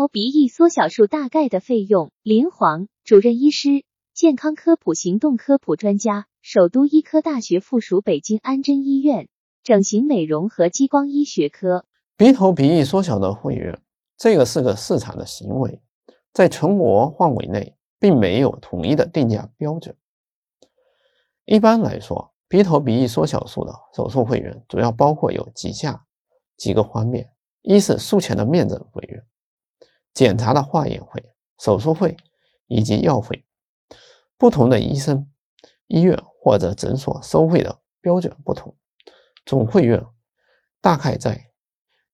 头鼻翼缩小术大概的费用。林煌，主任医师，健康科普行动科普专家，首都医科大学附属北京安贞医院整形美容和激光医学科。鼻头鼻翼缩小的会员，这个是个市场的行为，在全国范围内并没有统一的定价标准。一般来说，鼻头鼻翼缩小术的手术会员主要包括有几下几个方面：一是术前的面诊会员、检查的化验费、手术费以及药费。不同的医生、医院或者诊所收费的标准不同，总费用大概在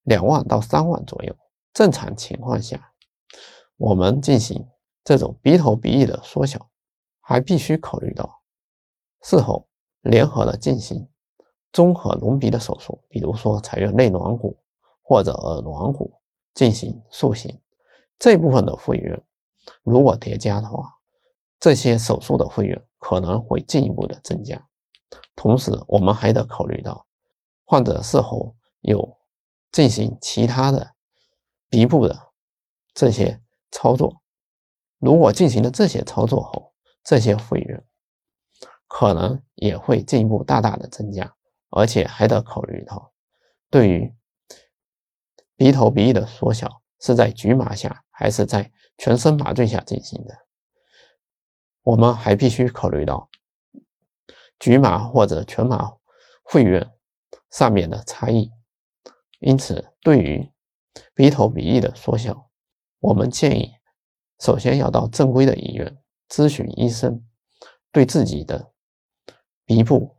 两万到三万左右。正常情况下，我们进行这种鼻头鼻翼的缩小，还必须考虑到。事后联合的进行综合隆鼻的手术，比如说采用内软骨或者耳软骨进行塑形，这部分的费用如果叠加的话，这些手术的费用可能会进一步的增加。同时，我们还得考虑到患者是否有进行其他的鼻部的这些操作，如果进行了这些操作后，这些费用。可能也会进一步大大的增加，而且还得考虑到，对于鼻头鼻翼的缩小是在局麻下还是在全身麻醉下进行的，我们还必须考虑到局麻或者全麻会院上面的差异。因此，对于鼻头鼻翼的缩小，我们建议首先要到正规的医院咨询医生，对自己的。鼻部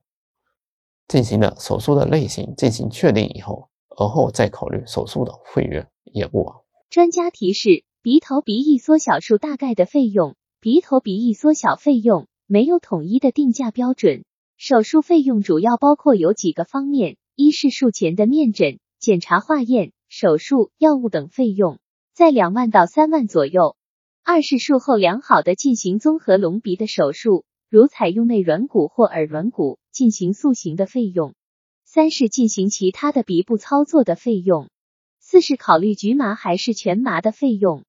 进行了手术的类型进行确定以后，而后再考虑手术的费用也不晚。专家提示：鼻头鼻翼缩小术大概的费用，鼻头鼻翼缩小费用没有统一的定价标准。手术费用主要包括有几个方面：一是术前的面诊、检查、化验、手术、药物等费用，在两万到三万左右；二是术后良好的进行综合隆鼻的手术。如采用内软骨或耳软骨进行塑形的费用，三是进行其他的鼻部操作的费用，四是考虑局麻还是全麻的费用。